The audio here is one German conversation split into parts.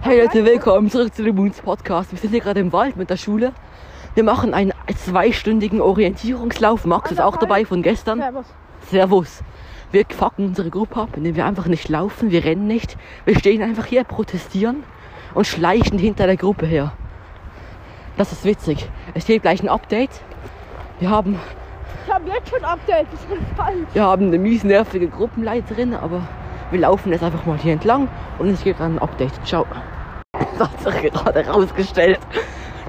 Hey Leute, willkommen zurück zu dem Moons Podcast. Wir sind hier gerade im Wald mit der Schule. Wir machen einen zweistündigen Orientierungslauf. Max ist auch dabei von gestern. Servus. Servus. Wir fucken unsere Gruppe ab, indem wir einfach nicht laufen, wir rennen nicht. Wir stehen einfach hier, protestieren und schleichen hinter der Gruppe her. Das ist witzig. Es gibt gleich ein Update. Wir haben, Ich habe jetzt schon Update, das ist falsch. wir haben eine mies nervige Gruppenleiterin, aber wir laufen jetzt einfach mal hier entlang und es gibt dann ein Update. Ciao. Das hat sich gerade herausgestellt,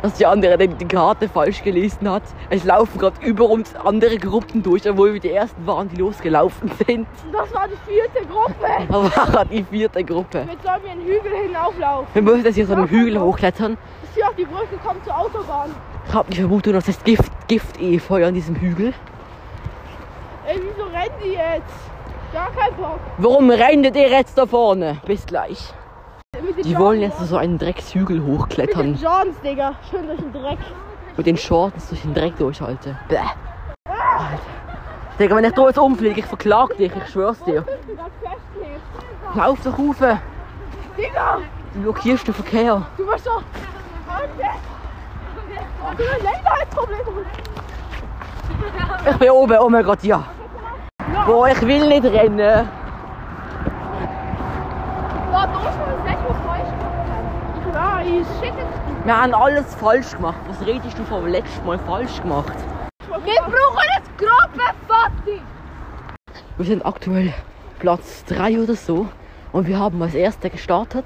dass die andere die die Karte falsch gelesen hat. Es laufen gerade über uns andere Gruppen durch, obwohl wir die ersten waren, die losgelaufen sind. Das war die vierte Gruppe. Das war die vierte Gruppe. Jetzt sollen wir einen Hügel hinauflaufen. Wir müssen jetzt hier so einen Hügel hochklettern. Bis hier auf die Brücke kommt zur Autobahn. Ich habe die Vermutung, dass das Gift, Gift-Efeu an diesem Hügel. Ey, wieso rennen die jetzt? Gar kein Bock. Warum rennt ihr jetzt da vorne? Bis gleich. Die wollen jetzt so einen Dreckshügel Mit den hochklettern. Jordans, Digga. Schön durch den Dreck. Mit den Shorts durch den Dreck durchhalten. Bäh. Alter. Digga, wenn ich da jetzt umfliege, ich verklag dich, ich schwör's dir. Lauf doch rauf. Digga, Du blockierst den Verkehr. du bist doch... Du hast Längheitsprobleme. Ich bin oben, oh mein Gott, ja. Boah, ich will nicht rennen. Boah, du musst mal nicht was falsch machen. Ich weiß. Shit, Wir haben alles falsch gemacht. Was redest du vom letzten Mal falsch gemacht? Wir brauchen jetzt Gruppenfoto. Wir sind aktuell Platz 3 oder so und wir haben als Erster gestartet.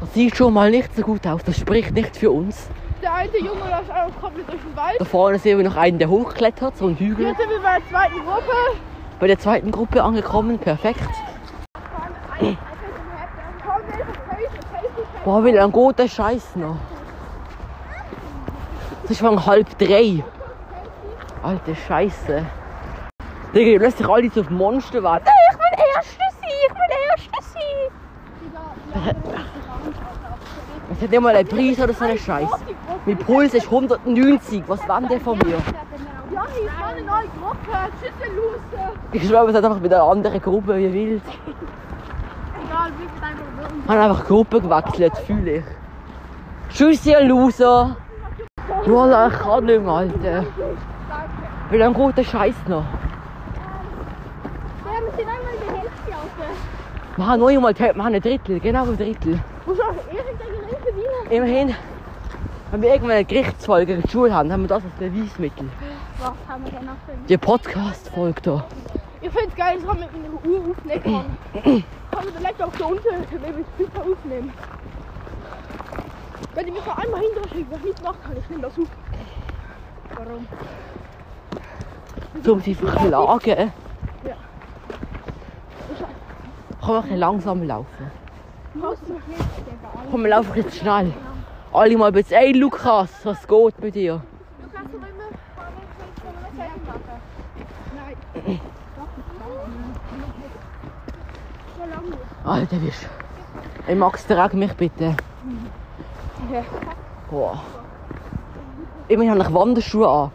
Das sieht schon mal nicht so gut aus, das spricht nicht für uns. Der eine Junge läuft einfach komplett durch den Wald. Da vorne sehen wir noch einen, der hochklettert, so einen Hügel. Jetzt sind wir bei der zweiten Gruppe. Bei der zweiten Gruppe angekommen, perfekt. Boah, lange geht der Scheiß noch? Es ist schon halb drei. Alte Scheiße. Digga, du lässt sich alle so auf Monster warten. Ich will Erste sein, ich will Erste sein. Es hat nicht mal einen Preis oder so einen Scheiß. Mein Puls ist 190. Was war denn der von mir? Gruppe. Tschüss, Luce. Ich schwöre, wir sind einfach mit einer anderen Gruppe wie wild. Egal, wir sind einfach bei uns. Ich habe einfach Gruppe gewechselt, fühle ich. Tschüss, ihr Loser. Jola, ich kann nicht mehr, Alter. Wie lange geht der Scheiß noch? Ja, wir sind einmal in der Hälfte aus. Wir haben noch einmal, wir haben ein Drittel, genau ein Drittel. Muss auch irgendeine Grenze verdienen? Immerhin, wenn wir irgendwann eine Gerichtsfolge in der Schule haben, haben wir das als Beweismittel. Was haben wir denn noch für Die Podcast-Folge da. Ich finde es geil, dass man mit einer Uhr aufnehmen kann. kann man vielleicht auch so unten, wenn wir super aufnehmen. Wenn ich mich noch einmal hinterher schicke, was ich nicht machen kann, ich nehme das auf. Warum? So, um sie verklagen. Ja. Kann man ein bisschen langsam laufen? Du mich nicht? Komm, wir laufen jetzt schnell. Alle mal bisschen. Ey, Lukas, was geht mit dir? Du kannst aber immer von der Seite machen. Nein. Alter, wie sch... Ey, Max, trag mich bitte. Ja. Boah. Immerhin habe ich Wanderschuhe an.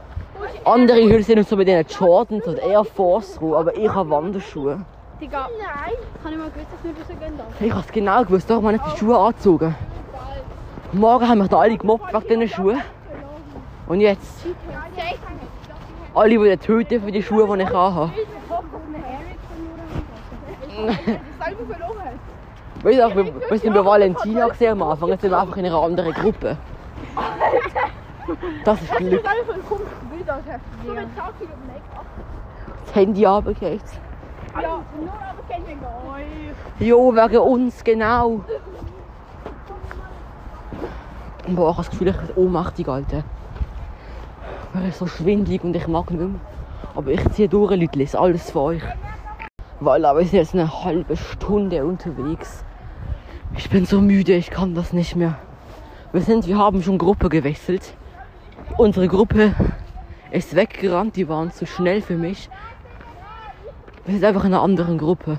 Andere Hülle sind so mit diesen Jordans oder Air Force aber ich habe Wanderschuhe. Digga. Nein. Kann ich mal gewusst, dass wir so darf? Ich habe es genau gewusst, darum habe ich die Schuhe angezogen. Morgen haben mich da alle gemobbt wegen diesen Schuhen. Und jetzt alle wieder töten für die Schuhe, die ich verloren. Weißt du, auch, wir, wir sind bei Valentina gesehen am Anfang, jetzt sind wir einfach in einer anderen Gruppe. Das ist Glück. Das Handy runtergeht. Ja, nur aber wir gar nicht. Jo, wegen uns, genau. Boah, ich habe das Gefühl, ich bin ohnmächtig, Alter. Mir ist so schwindelig und ich mag nicht mehr. Aber ich ziehe durch, Leute, ist alles für euch. Weil wir sind jetzt eine halbe Stunde unterwegs. Ich bin so müde, ich kann das nicht mehr. Wir sind, wir haben schon Gruppe gewechselt. Unsere Gruppe ist weggerannt, die waren zu schnell für mich. Wir sind einfach in einer anderen Gruppe.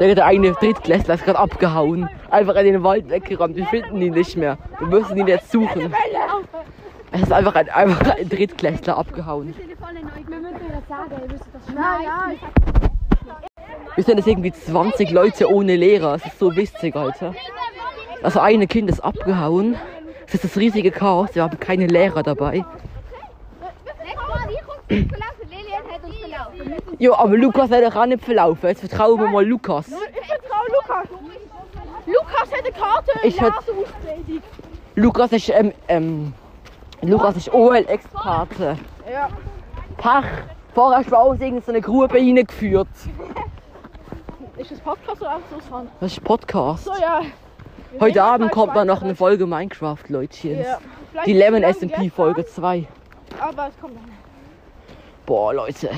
Der eine Drittklässler ist gerade abgehauen. Einfach in den Wald weggerannt. Wir finden ihn nicht mehr. Wir müssen ihn jetzt suchen. Es ist einfach ein, einfach ein Drittklässler abgehauen. Wir. Ja, ja. Sind jetzt irgendwie 20 Leute ohne Lehrer. Es ist so witzig, Alter. Das eine Kind ist abgehauen. Es ist das riesige Chaos. Wir haben keine Lehrer dabei. Jo, aber Lukas hat doch auch nicht verlaufen. Jetzt vertrauen wir mal Lukas. Lukas hat eine Karte Ich Nase ausgelegt. Lukas ist, ähm, ähm, Lukas ist OL-Experte. Ja. Pach. Vorher in so eine Grube reingeführt. Ist das Podcast oder so fahren? Das ist Podcast. So, ja. Wir Heute Abend kommt dann noch eine. Folge Minecraft, Leutchen. Ja. Die nicht Lemon so SMP gestern, Folge 2. Aber es kommt dann. Boah, Leute.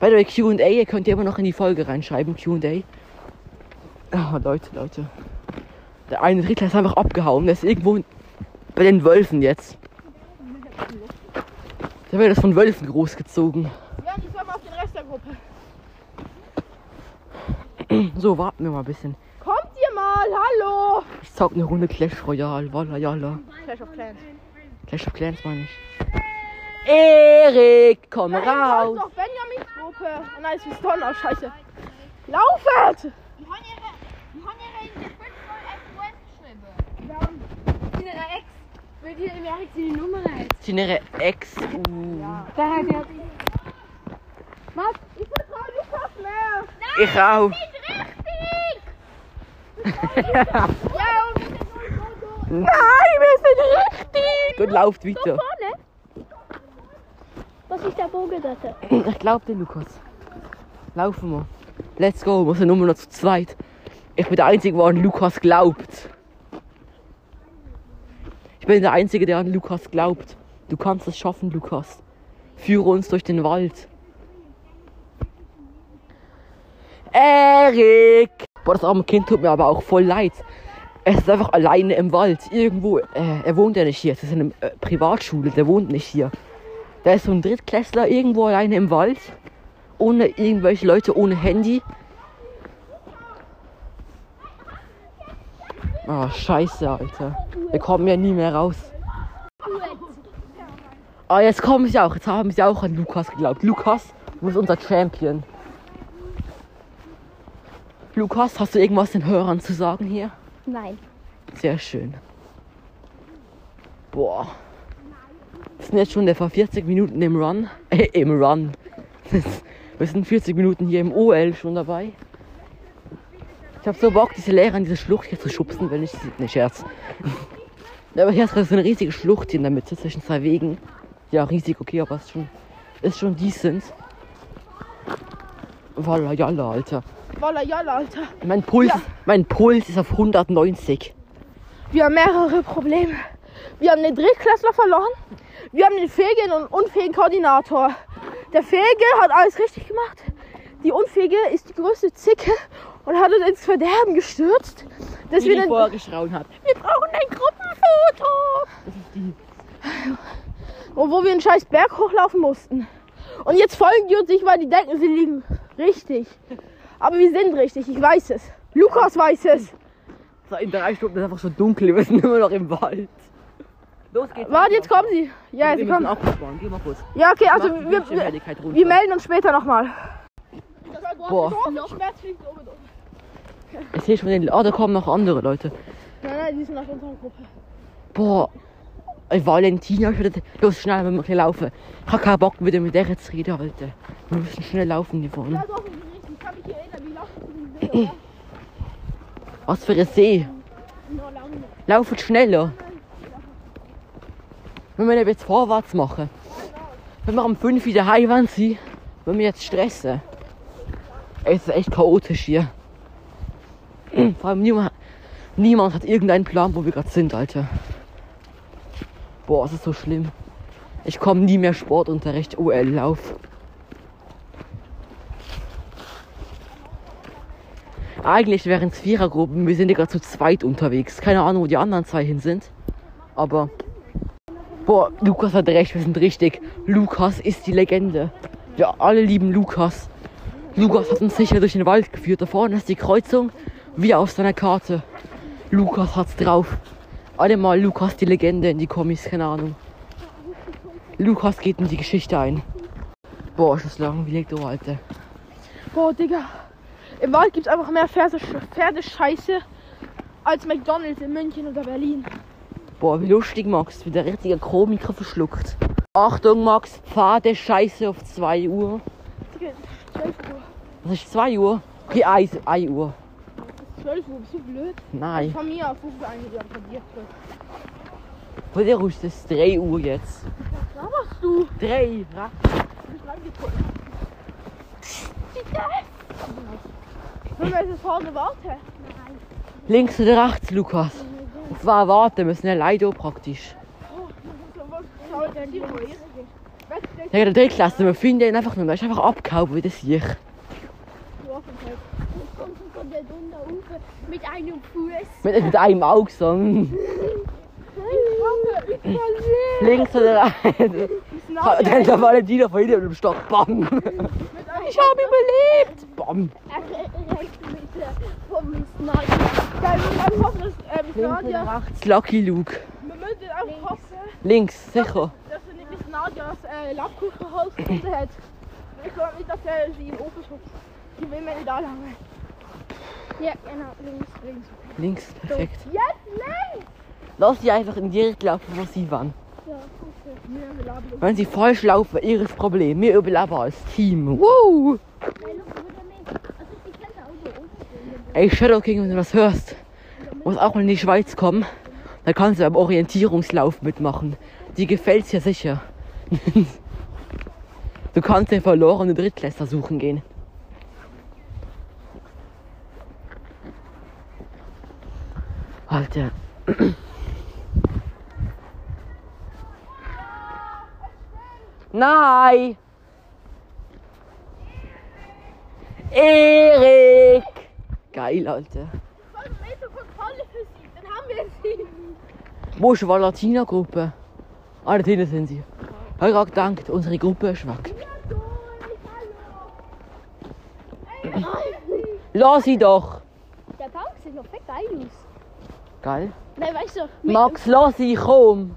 Bei der QA ihr könnt ihr immer noch in die Folge reinschreiben. QA. Ah, Leute, Leute. Der eine Drittel ist einfach abgehauen. Der ist irgendwo bei den Wölfen jetzt. Der wird das von Wölfen großgezogen. Ja, ich soll mal auf den Rest der Gruppe. So, warten wir mal ein bisschen. Kommt ihr mal, hallo! Ich zock eine Runde Clash Royale. Walla jalla. Clash of Clans. Clash of Clans meine ich. Erik, komm Nein, raus. das ist doch Benjamins Gruppe. Oh nein, es ist Donner, scheiße. Laufet! Die haben ihre, die haben ihre in der Fünf geschrieben. In einer Ex. Will dir im Erik die Nummer rein? Sind Ex. Uh. Da hat. Was? Ich vertraue Lukas mehr! Ich auch. Ja, und wir sind so, so, Nein, wir sind richtig. Und lauft weiter. vorne. Was ist der Bogen dort? Ich glaub dir, Lukas. Laufen wir. Let's go. Wir sind nur noch zu zweit. Ich bin der Einzige, der an Lukas glaubt. Ich bin der Einzige, der an Lukas glaubt. Du kannst es schaffen, Lukas. Führe uns durch den Wald. Erik! Boah, das arme Kind tut mir aber auch voll leid. Es ist einfach alleine im Wald. Irgendwo. Äh, er wohnt ja nicht hier. Es ist eine äh, Privatschule. Der wohnt nicht hier. Da ist so ein Drittklässler irgendwo alleine im Wald. Ohne irgendwelche Leute, ohne Handy. Ah, scheiße, Alter. Wir kommen ja nie mehr raus. Ah, jetzt kommen sie auch. Jetzt haben sie auch an Lukas geglaubt. Lukas, du bist unser Champion. Lukas, hast du irgendwas den Hörern zu sagen hier? Nein. Sehr schön. Boah. Wir sind jetzt schon etwa 40 Minuten im Run. Äh, im Run. Wir sind 40 Minuten hier im OL schon dabei. Ich habe so Bock, diese Lehrer in diese Schlucht hier zu schubsen, wenn ich sie. Ne, Scherz. Aber hier ist gerade so eine riesige Schlucht hier in der Mitte zwischen zwei Wegen. Ja, riesig, okay, aber es ist schon, ist schon decent. Walla, jalla, Alter. Walla, jalla, Alter. Mein Puls, Ja. mein Puls ist auf 190. Wir haben mehrere Probleme. Wir haben den Drittklässler verloren. Wir haben den fähigen und unfähigen Koordinator. Der Fähige hat alles richtig gemacht. Die Unfähige ist die größte Zicke und hat uns ins Verderben gestürzt. Dass Die, wir den, vorher geschrauen hat. wir brauchen ein Gruppenfoto. Das ist die. Und wo wir einen scheiß Berg hochlaufen mussten. Und jetzt folgen die uns nicht, weil die denken, sie liegen richtig. Aber wir sind richtig, ich weiß es. Lukas weiß es. In drei Stunden ist einfach so dunkel, wir sind immer noch im Wald. Los geht's. Warte, jetzt kommen sie. Ja, sie kommen. Ja, okay, also wir, wir melden uns später nochmal. Boah. Ich sehe schon den. Ah, da kommen noch andere Leute. Nein, nein, die sind nach unserer Gruppe. Boah. Valentina, ich würde. Los, schnell, wir müssen laufen. Ich hab keinen Bock, wieder mit der zu reden, Alter. Wir müssen schnell laufen, die vorne. Ja, doch, ich kann mich erinnern, wie laufen diesem See, Was für ein See. Laufen schneller. Wir müssen jetzt vorwärts machen. Wenn wir um 5 Uhr daheim waren, sie, wenn wir jetzt stressen. Es ist echt chaotisch hier. Vor allem niemand, niemand hat irgendeinen Plan, wo wir gerade sind, Alter. Boah, es ist so schlimm. Ich komme nie mehr Sportunterricht, OL-Lauf. Eigentlich wären es Vierergruppen, wir sind ja gerade zu zweit unterwegs. Keine Ahnung, wo die anderen zwei hin sind. Aber. Boah, Lukas hat recht, wir sind richtig. Lukas ist die Legende. Wir alle lieben Lukas. Lukas hat uns sicher durch den Wald geführt. Da vorne ist die Kreuzung, wie auf seiner Karte. Lukas hat's drauf. Alle mal Lukas die Legende in die Kommis, keine Ahnung. Lukas geht in die Geschichte ein. Boah, ist das langweilig, du Alter. Boah, Digga. Im Wald gibt's einfach mehr Pferde, Pferdescheiße als McDonalds in München oder Berlin. Boah, wie lustig, Max. Wie der richtige Komiker verschluckt. Achtung, Max. Pfade Scheiße auf 2 Uhr. Digga, 12 Uhr. Was ist 2 Uhr? Okay, 1, 1 Uhr. 12 Uhr, bist du blöd? Nein. Von mir auf eine, die von dir zurück. Von dir ist es 3 Uhr jetzt. Was machst du? 3. Ja. Du bist reingedrückt. Wenn wir jetzt vorne warten. Links oder rechts, Lukas? Auf was warten? Wir sind allein hier praktisch. Ja, der Drittklasse, wir finden ihn einfach nur. Er ist einfach abgehauen wie das hier. Kommt von der Dunder Ufe mit einem Fuß. Mit, mit einem Auge so. mm. Links oder rechts? Dann der Valentiner von hinten mit dem Stock. Bam! Ich habe überlebt! Bam! Rechts? Lucky Luke. Wir müssen einfach hoffen, Links, sicher. dass er nicht bis Nadias äh, gefunden hat. Ich glaube nicht, dass er sie im Ofen schubst. Die will mir nicht anlangen. Ja, genau, links, links. Links, perfekt. Jetzt links! Lass sie einfach in die Richtung laufen, wo sie waren. Ja, okay. Wenn sie falsch laufen, ihres Problem. Wir überleben als Team. Woo! Also, so. Ey, Shadow King, wenn du das hörst, muss auch mal in die Schweiz kommen, dann kannst du beim Orientierungslauf mitmachen. Die gefällt's ja sicher. du kannst den verlorenen Drittklässler suchen gehen. Alter. Nein! Erik! Geil, Alter. Wo ist die Latina-Gruppe? Ah, da hinten sind sie. Ich habe gerade gedacht, unsere Gruppe ist weg. Lass sie doch! Der Baum sieht noch fett geil aus. Geil. Nein, weißt du, mit Max, lass sie, komm!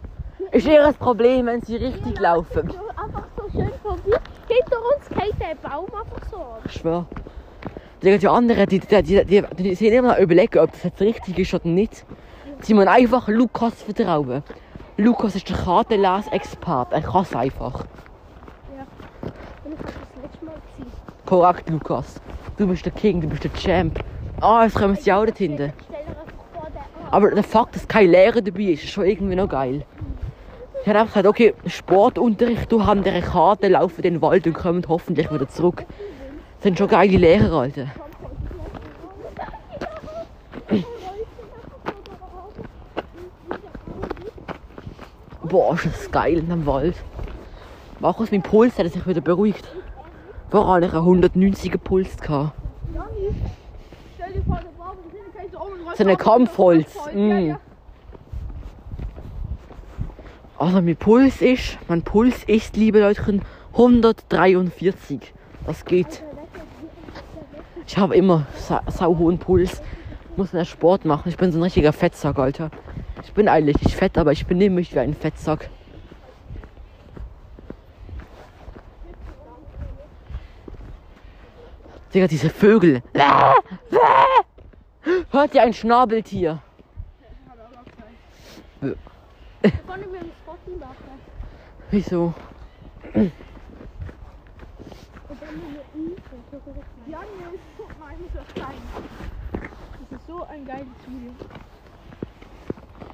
Ist ihr ein Problem, wenn sie richtig laufen? so einfach so schön vorbei. Hinter uns geht der Baum einfach so an. Ich schwör. Die, die anderen, die, die, die, die, die sind immer noch überlegen, ob das jetzt richtig ist oder nicht. Sie müssen einfach Lukas vertrauen. Lukas ist der Kartenles-Experte. Er kann es einfach. Und ich hab das letzte Mal gesehen. Korrekt, Lukas. Du bist der King, du bist der Champ. Ah, jetzt kommen sie auch dort hinten. Stell dir einfach vor, der Arm. Aber der Fakt, dass kein Lehrer dabei ist, ist schon irgendwie noch geil. Ich habe einfach gesagt, okay, Sportunterricht, du haben diese Karte, laufen den Wald und kommen hoffentlich wieder zurück. Das sind schon geile Lehrer, Alter. Boah, ist das geil in dem Wald. Markus, mein Puls hat sich wieder beruhigt. Vorher hatte ich einen 190er Puls. Gehabt. Jani, stell dir vor, der Baum ist hinten kein so eine Kampfholz. Mm. Also mein Puls ist, mein Puls ist, liebe Leute, 143. Das geht. Ich habe immer sa sau hohen Puls. Muss einen Sport machen. Ich bin so ein richtiger Fettsack, Alter. Ich bin eigentlich nicht fett, aber ich benehme mich wie ein Fettsack. Digga, diese Vögel. Hört ihr ein Schnabeltier? Wieso? Das ist so ein geiles Video.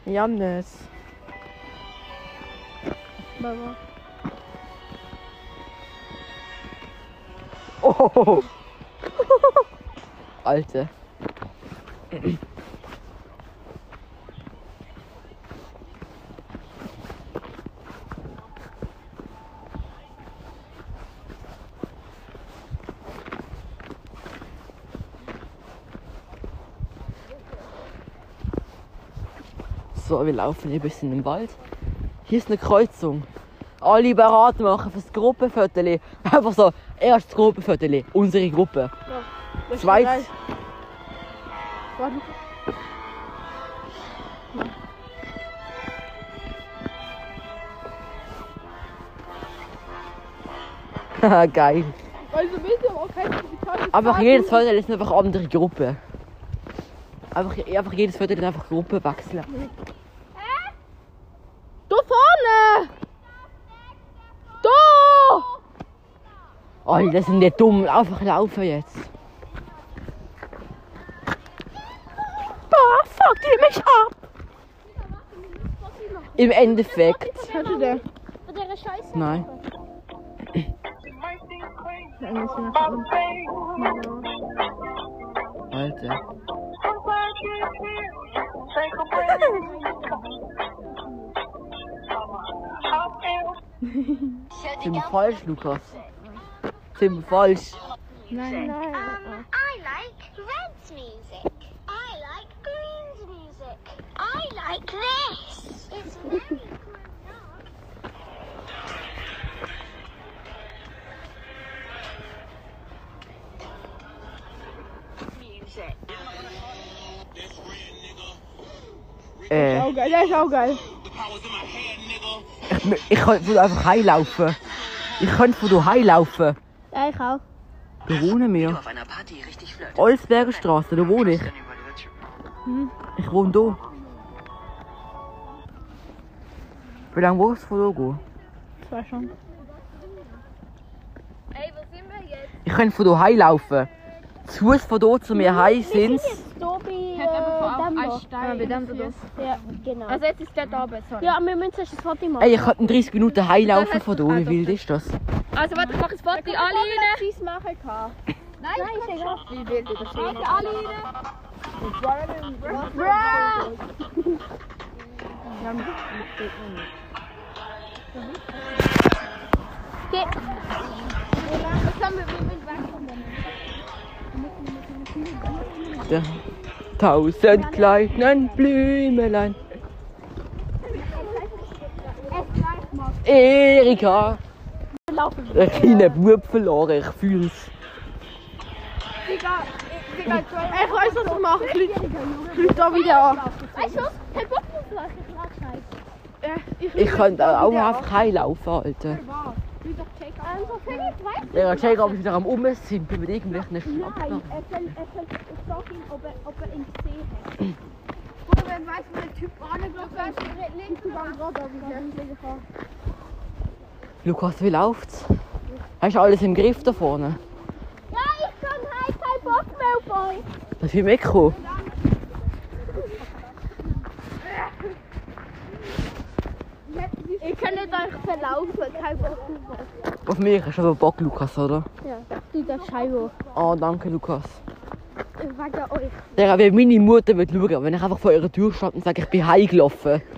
Jannes. Mama. Oh. Alte. So, wir laufen hier ein bisschen im Wald. Hier ist eine Kreuzung. Alle bereit machen fürs Gruppenfoto. Einfach so, erstes Gruppenfoto. Unsere Gruppe. Ist geil. Warte. Haha, Geil. Also bitte, auch kein Kapital. Aber jedes Foto ist einfach eine andere Gruppe. Einfach, einfach jedes Foto dann einfach Gruppe wechseln. Da vorne! Da! Alter, sind die dumm. Einfach laufen jetzt. Ah, fuck, die mich ab! Im Endeffekt. Hörst du der Scheiße. Nein. Alter. Sind wir falsch, Lukas? Wir falsch? Nein, nein. Um, I like Red's music. I like Green's music. I like this. It's very music. Äh, geil, der ist auch geil. ich, ich könnte von da einfach heilaufen. Ich könnte von da heilaufen. Ja, ich auch. Da wohnen wir. auf einer Party richtig flirt. Olsberger Straße, da wohne ich. Ich wohne da. Wie lange willst du von da gehen? War schon. Ey, wo sind wir jetzt? Ich könnte von da heilaufen. Zu Fuß von da zu mir heim sind äh, Ja, genau. Also jetzt ist der da besser. Ja, wir müssen zuerst ein Foto machen. Ey, ich könnte in 30 Minuten heilaufen von da. Wie wild ist das? Also warte, ich mache ein Foto. Alle rein. Cheese machen kann. Nein, ist egal. Wie wild ist das? Alle rein. Der tausend kleinen Blümelein. Erika! Der kleine Bub verloren, ich fühl's. Ich weiß, was ich mache. Ich lüge da wieder an. Weißt du was? Kein Bock. Ich könnte auch einfach heilaufen, Alter. Ähm, so viel ich weiß. Der Jacob ist wieder am Umsimpeln mit irgendwelchen Schlappen. er soll, er soll, ich ihn, ob er, ob er ihn gesehen hat. Oder wenn weiß, wo der Typ angelaufen ist. Ich war gerade auf dem Lukas, wie läuft's? Hast du alles im Griff da vorne? Ja, ich kann halt keinen Bock mehr auf euch. Darf ich mitkommen? Ich kann nicht euch verlaufen, kein Bock mehr. Auf mich hast du aber Bock, Lukas, oder? Ja, du darfst Scheibe. Oh, danke, Lukas. Wegen euch. Der, wie meine Mutter wird schauen, wenn ich einfach vor ihrer Tür stand und sage, ich bin heimgelaufen.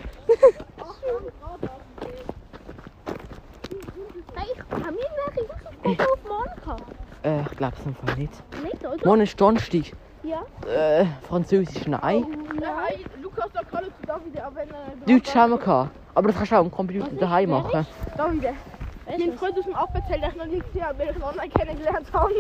Nein, ich kann mir welche Hausaufgaben auf morgen. Äh, ich glaube es einfach nicht. Nicht, oder? Morgen ist Donnerstag. Ja. Äh, Französisch, nein. Nein, Sagt gerade zu David, aber er. Das kannst du auch am Computer daheim machen. David. Mein Freund aus dem Appenzell, der ich noch nie gesehen habe, den ich online kennengelernt habe.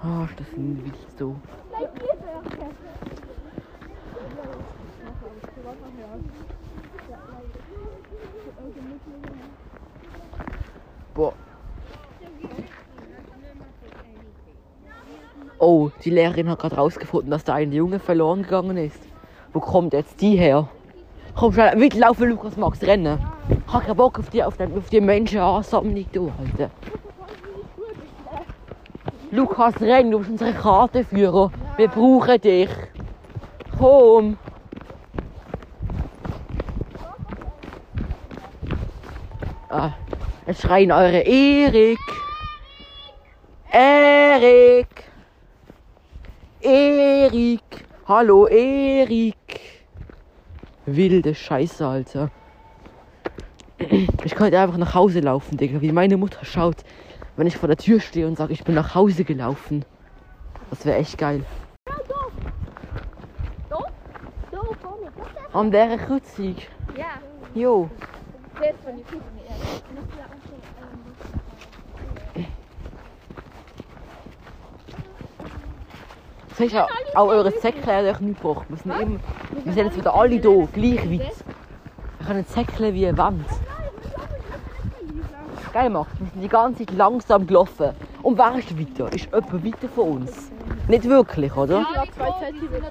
Ah, ist das ein wild so. Boah. Oh, die Lehrerin hat gerade rausgefunden, dass da ein Junge verloren gegangen ist. Wo kommt jetzt die her? Komm schnell, mitlaufen, Lukas Max, rennen. Ich hab keinen Bock auf die, auf die, auf die Menschenansammlung, du, Alter. Lukas, renn, du bist unsere Kartenführer. Wir brauchen dich. Komm. Ah, jetzt schreien eure Erik. Erik. Erik. Hallo, Erik. Wilde Scheiße, Alter. Ich könnte einfach nach Hause laufen, Digga. Wie meine Mutter schaut, wenn ich vor der Tür stehe und sage, ich bin nach Hause gelaufen. Das wäre echt geil. An dieser Kreuzung. Ja. Jo. Das von die Füße Siehst du, auch eure Säckchen hat euch nicht gebracht. Wir sind, immer, wir sind jetzt wieder alle hier, gleich weit. Wir können säckeln wie eine Wand. Geil macht. Wir sind die ganze Zeit langsam gelaufen. Und wer ist weiter? Ist jemand weiter von uns? Nicht wirklich, oder? Ja, zwei Zentimeter.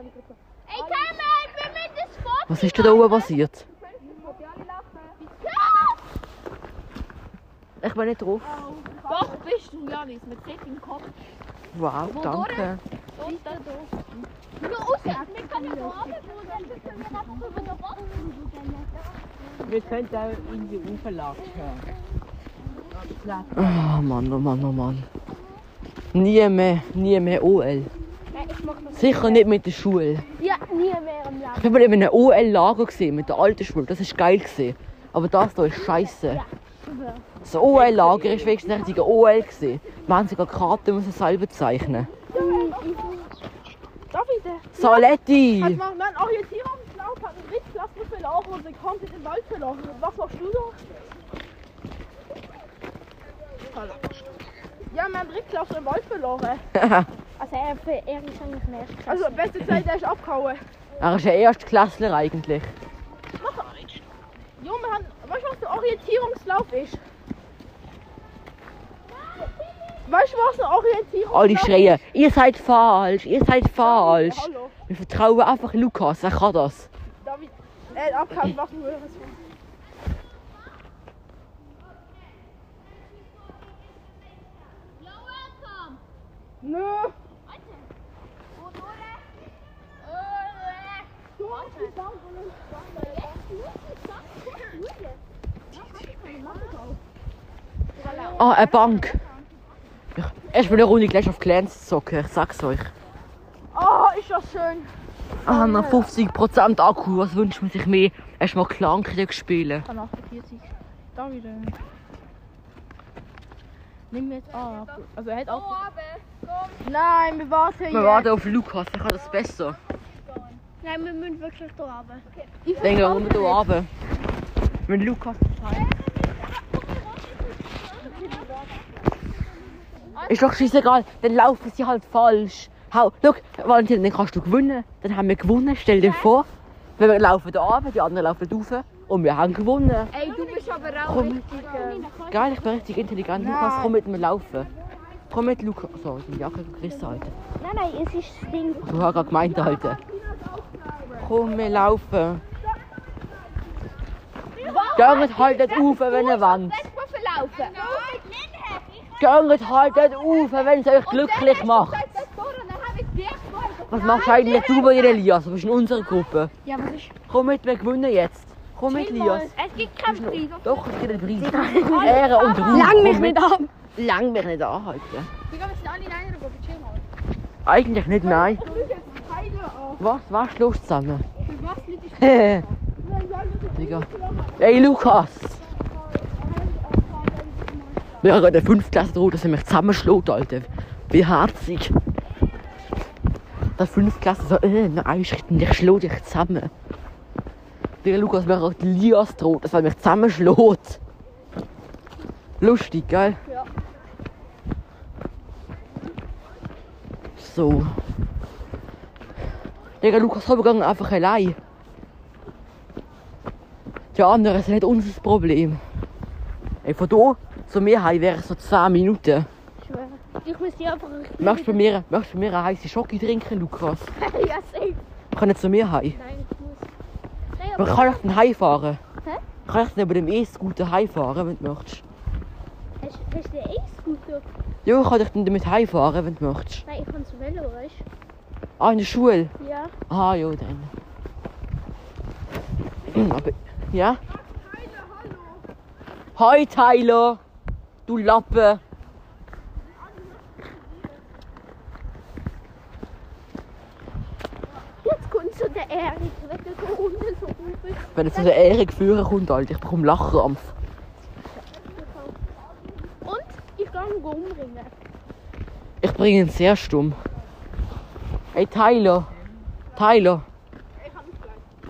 Eigentlich? Ey, Cameron, wir müssen das Foto Was ist denn da oben passiert? Ich bin nicht drauf. Doch, bist du, Janis, mit Set im Kopf. Wow, danke. Und da durch. nur raus. Wir können ja oben dann können wir einfach über den Boden. Wir können auch in die Uferlage hören. Oh Mann, oh Mann, oh Mann. Nie mehr, nie mehr OL. Sicher nicht mit der Schule. Ja, nie mehr im Leben. Ich bin mal in einem OL-Lager gesehen mit der alten Schule. Das ist geil. Aber das hier ist scheiße. Das OL-Lager ist wenigstens ein richtiger OL gesehen. Wir haben sogar Karten müssen selber zeichnen. Ich denn? Saletti! Also mein, mein Orientierungslauf hat einen Drittklasse verloren und sie kommt in den Wald verloren. Was machst du da? Ja, mein Drittklasse im Wald verloren. Also er, er ist eigentlich mehr. Also beste Zeit, der ist abgehauen. er ist ein Erstklässler eigentlich. Jo, wir haben, weißt du, was der Orientierungslauf ist? Weißt du, was ein Orientierungslauf Alle schreien, ihr seid falsch, ihr seid falsch. Ja, hallo. Wir vertrauen einfach Lukas, er kann das. David, er hat abgehauen, was du hörst. Nö. Ah, eine Bank. Ich, ich bin eine Runde gleich auf Clans zocken, ich sag's euch. Oh, ist das schön. Ah, noch 50% Akku, was wünscht man sich mehr? Erstmal Klankrieg spielen. Kann 48. Da wieder. Nimm mir jetzt ab. Also er hat auch. Nein, wir warten Wir warten auf Lukas, der kann das besser. Nein, wir müssen wirklich da runter. Ich Dann gehen wir hier runter. Wenn Lukas Ist doch scheißegal, dann laufen sie halt falsch. Hau, schau, Valentin, dann kannst du gewinnen. Dann haben wir gewonnen, stell dir vor. Wir laufen da runter, die anderen laufen rauf und wir haben gewonnen. Ey, du bist aber auch Komm. richtig. Äh, Geil, ich bin richtig intelligent. Lukas, komm mit mir laufen. Komm mit, Lukas. So, die Jacke gerissen, Alter. nein, nein, es ist das Ding. Du hast gerade gemeint, Alter. Komm, wir laufen. Geht halt nicht auf, wenn ihr wollt. Geht halt nicht auf, wenn es euch glücklich macht. Was machst du eigentlich du bei Elias? Du bist in unserer Gruppe. Ja, was ist? Komm mit, wir gewinnen jetzt. Komm mit, Elias. Es gibt keinen Preis. Doch, es gibt einen Preis. Ehre und Ruhm. Lang mich nicht an. Lang mich nicht anhalten. Digga, wir sind alle in einer Gruppe. Chill mal. Eigentlich nicht, nein. Du bist jetzt beide auf. Was? Was ist los zusammen? Digga. Ey, Lukas! Wir haben gerade eine 5 Klasse droht, dass er mich zusammenschlägt, Alter. Wie herzig. Der 5 Klasse so, äh, nein, ich, ich schläg dich zusammen. Der Lukas mir gerade Lias droht, dass er mich zusammenschlägt. Lustig, gell? Ja. So. Digga, Lukas Habergang einfach allein. Die anderen sind nicht unser Problem. Ey, von hier zu mir wäre es so 10 Minuten. Ich muss die einfach. Möchtest du bei mir, möchtest du bei mir eine heiße Schoki trinken, Lukas? ja, safe. Wir können zu mir heim. Nein, ich muss. Nein, aber. können dann heimfahren. Hä? Ich kann neben dem E-Scooter heimfahren, wenn du möchtest. Hast, hast du den E-Scooter? Ja, ich kann dich dann damit heimfahren, wenn du möchtest. Nein, ich kann zu Velo, weißt Ah, in der Schule? Ah, ja, dann. Aber, ja? Hi, Tyler! Du Lappe! Jetzt kommt so der Erik, wenn unten so bist. Wenn jetzt so der Erik führen kommt, Alter, ich bekomme Lachkrampf. Und ich kann ihn umbringen. Ich bringen ihn sehr stumm. Hey Tyler. Tyler.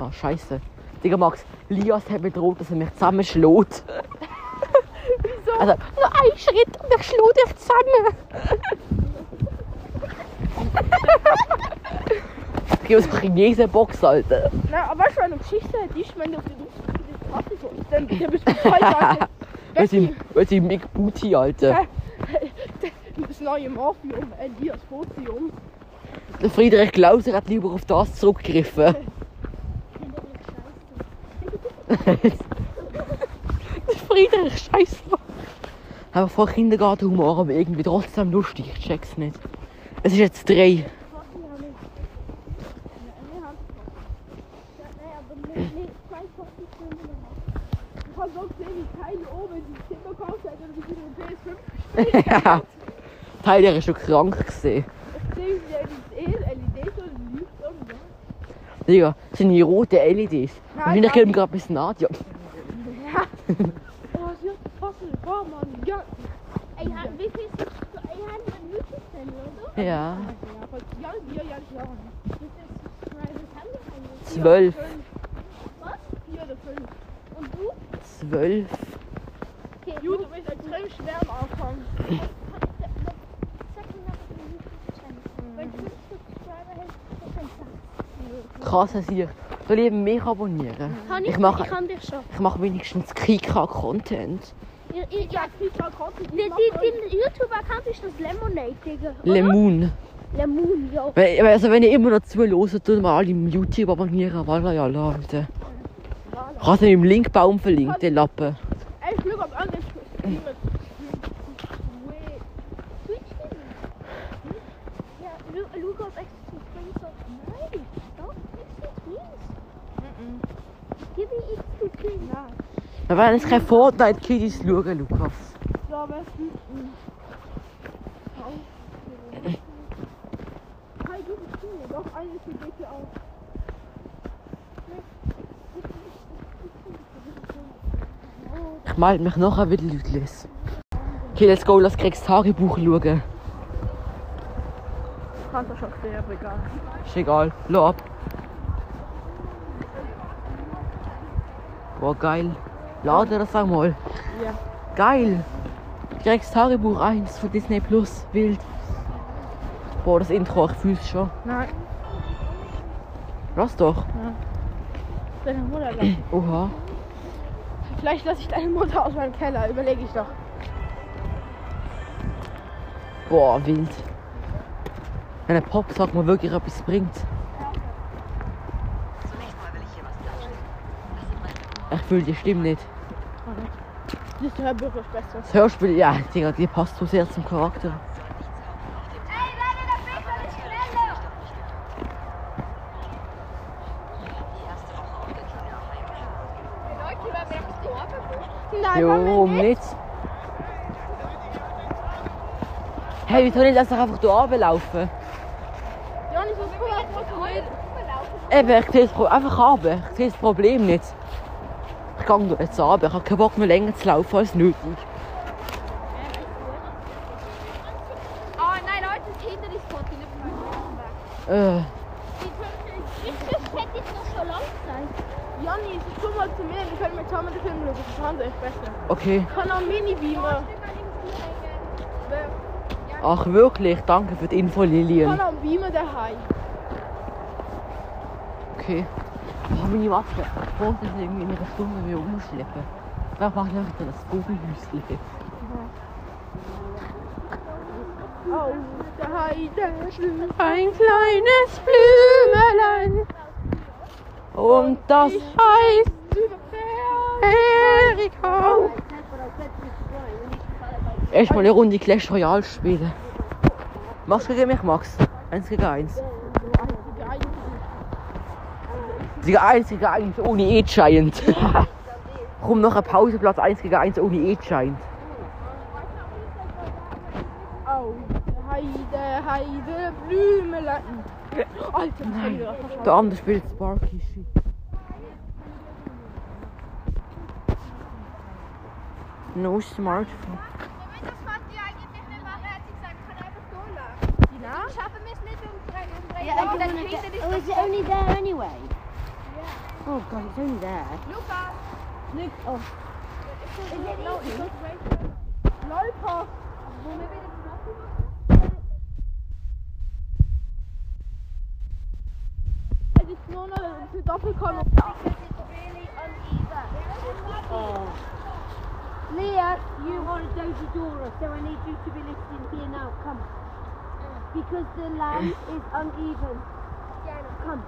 Ah, scheiße. Digga, Max, Lias hat mir droht, dass er mich zusammenschlägt. Wieso? Also, nur ein Schritt und ich schlug dich zusammen. Okay, was ein Riesenbox, Alter. Na, aber weißt du, eine Geschichte hättest, wenn du auf die kommst, dann, dann bist du teilweise Weil sie, weil sie Big Booty, Alter. das neue Morphium, Elias Photium. Der Friedrich Klauser hat lieber auf das zurückgegriffen. Der Friedrich, scheiße. Einfach voll Kindergartenhumor, aber irgendwie trotzdem lustig. Ich check's nicht. Es ist jetzt drei. Wie Teil oben die Kinder gekauft hat und wie sie den PS5 Tyler ist schon krank gesehen. Ich sehe, wie die LED, LED so lügt und so. Digga, das sind die roten LEDs. Wahrscheinlich nein. geben gerade bis Nadja. Ja. Oh, sie hat Fassel, war man, ja. Ey, ist haben wir einen Mythos oder? Ja. Ja, ja, wir, ja, ja. Ist, wir? Zwölf. Was? Vier oder fünf. Und du? Zwölf. Okay, Ju, du bist extrem schwer am Anfang. Sag mir noch, was ein Mythos wahrscheinlich. Weil 50 Subscriber hält, das ist ein Satz. Krass, dass ihr. Soll ich eben mehr abonnieren? Kann Ich mache ich kann dich schon. ich mach wenigstens Kika-Content. Ich, ich, Ja, die, die YouTube-Account ist das Lemonade, Digga. Lemon. Lemon, ja. Also wenn ihr immer noch zuhört, tut mal alle im YouTube abonnieren. Voilà, ja, Leute. Ich habe im Linkbaum verlinkt, den Lappen. Ey, ich lüge am anderen Stream. Twitch Ja, lu- schau ob extra Twins so. Nein, doch, extra Twins. Gib mir extra Twins. Nein. Wir werden jetzt keine Fortnite-Kiddies schauen, Lukas. Ja, was? Hi, du bist hier. Doch, eine ist die Decke auf. Ich melde mich nachher wieder, Leute. Okay, let's go, lass Gregs Tagebuch schauen. Kannst du schon sehen, aber egal. Ist egal, lass ab. Boah, geil. Lade das einmal. Ja. Geil. Gregs Tagebuch 1 von Disney Plus. Wild. Boah, das Intro, ich fühl's schon. Nein, Lass doch. deine Mutter lassen. Oha. Vielleicht lasse ich deine Mutter aus meinem Keller, überlege ich doch. Boah, wild. Wenn ein Pop sagt mal wirklich etwas bringt. Ich fühle die Stimme nicht. Das Hörbuch ist besser. Das Hörspiel, ja, Digga, die passt so sehr zum Charakter. Nein, Jo, nicht? nicht? Hey, wieso nicht lass doch einfach hier runterlaufen? Ja, nicht so cool. Eben, ich sehe das Pro einfach runter. Ich sehe das Problem nicht. Ich gehe da jetzt runter. Ich habe keinen Bock mehr länger zu laufen als nötig. Oh nein, Leute, das die nicht mehr Äh, Ich hätte jetzt noch so lang sein. Janni, komm mal zu mir, wir können mit zusammen den Film schauen. Das fand ich besser. okay. Ich kann auch Mini-Beamer. Ach wirklich, danke für die Info, Ich Lilian. kann auch einen Beamer daheim. Okay. Oh, meine Maske. Ich wollte das irgendwie in einer Stunde wieder umschleppen. Wer macht einfach das Vogelhüsli? Oh, der Heide schlüpft. Ein kleines Blümelein. Und das heißt Erika. Erstmal eine Runde Clash Royale spielen. Machst du gegen mich, Max? Eins gegen eins. Digga, eins gegen eins ohne E-Giant. Komm, noch ein Pauseplatz 1 gegen 1 ohne E-Giant. Oh, der Heide, Heide, Blümelein. Alter, schon- Der andere spielt Sparky Shit. No Smartphone. Das fand die eigentlich nicht machen, hat sie gesagt, kann einfach durchlaufen. schaffen wir es nicht um Yeah, I don't wanna get- oh, is it only there anyway? Oh god, it's only there. Lukas! Look, oh, Is it no, it's not Lollipop! Wollen wir wieder Knacken machen? Es ist nur noch Südafrika noch da. oh. Leah, you are a Doja Dora, so I need you to be listening here now. Come. Because the land is uneven. Come.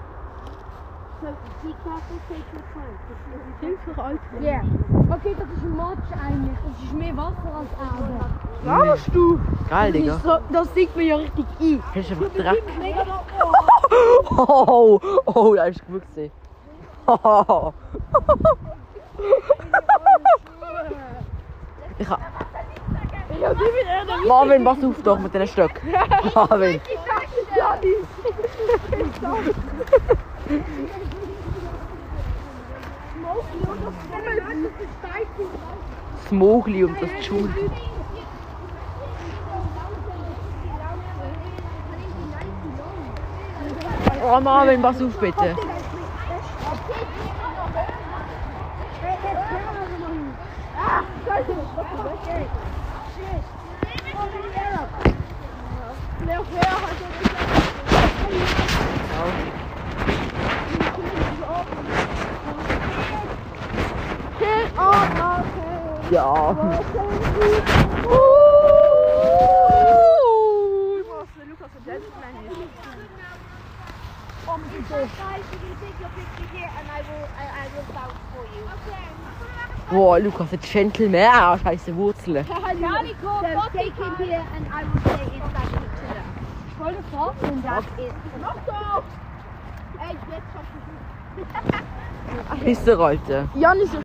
So be careful, take your time. Hilfe, alt. Yeah. Okay, das ist Matsch eigentlich. Das ist mehr Wasser als Erde. Was du? Geil, Digga. So, das sieht mir ja richtig ein. Hast du einfach Dreck? Oh, oh, da ist gut gesehen. Oh. Ich hab... Ja, Marvin, pass auf doch mit den Stöcken. Marvin. Ja, die Das Mogli und das Schul. Oh Marvin, pass auf bitte. Okay, oh, okay. Ja. Lukas und Gentleman ist. Guys, you're going to take your picture here and I will, I, I will vouch for you. Boah, Lukas, ein Gentleman. Ah, scheiße Wurzeln. So take him here and I will it's that picture there. Voll fort und das ist... Mach doch! Ey, jetzt schaffst du Pisse, ist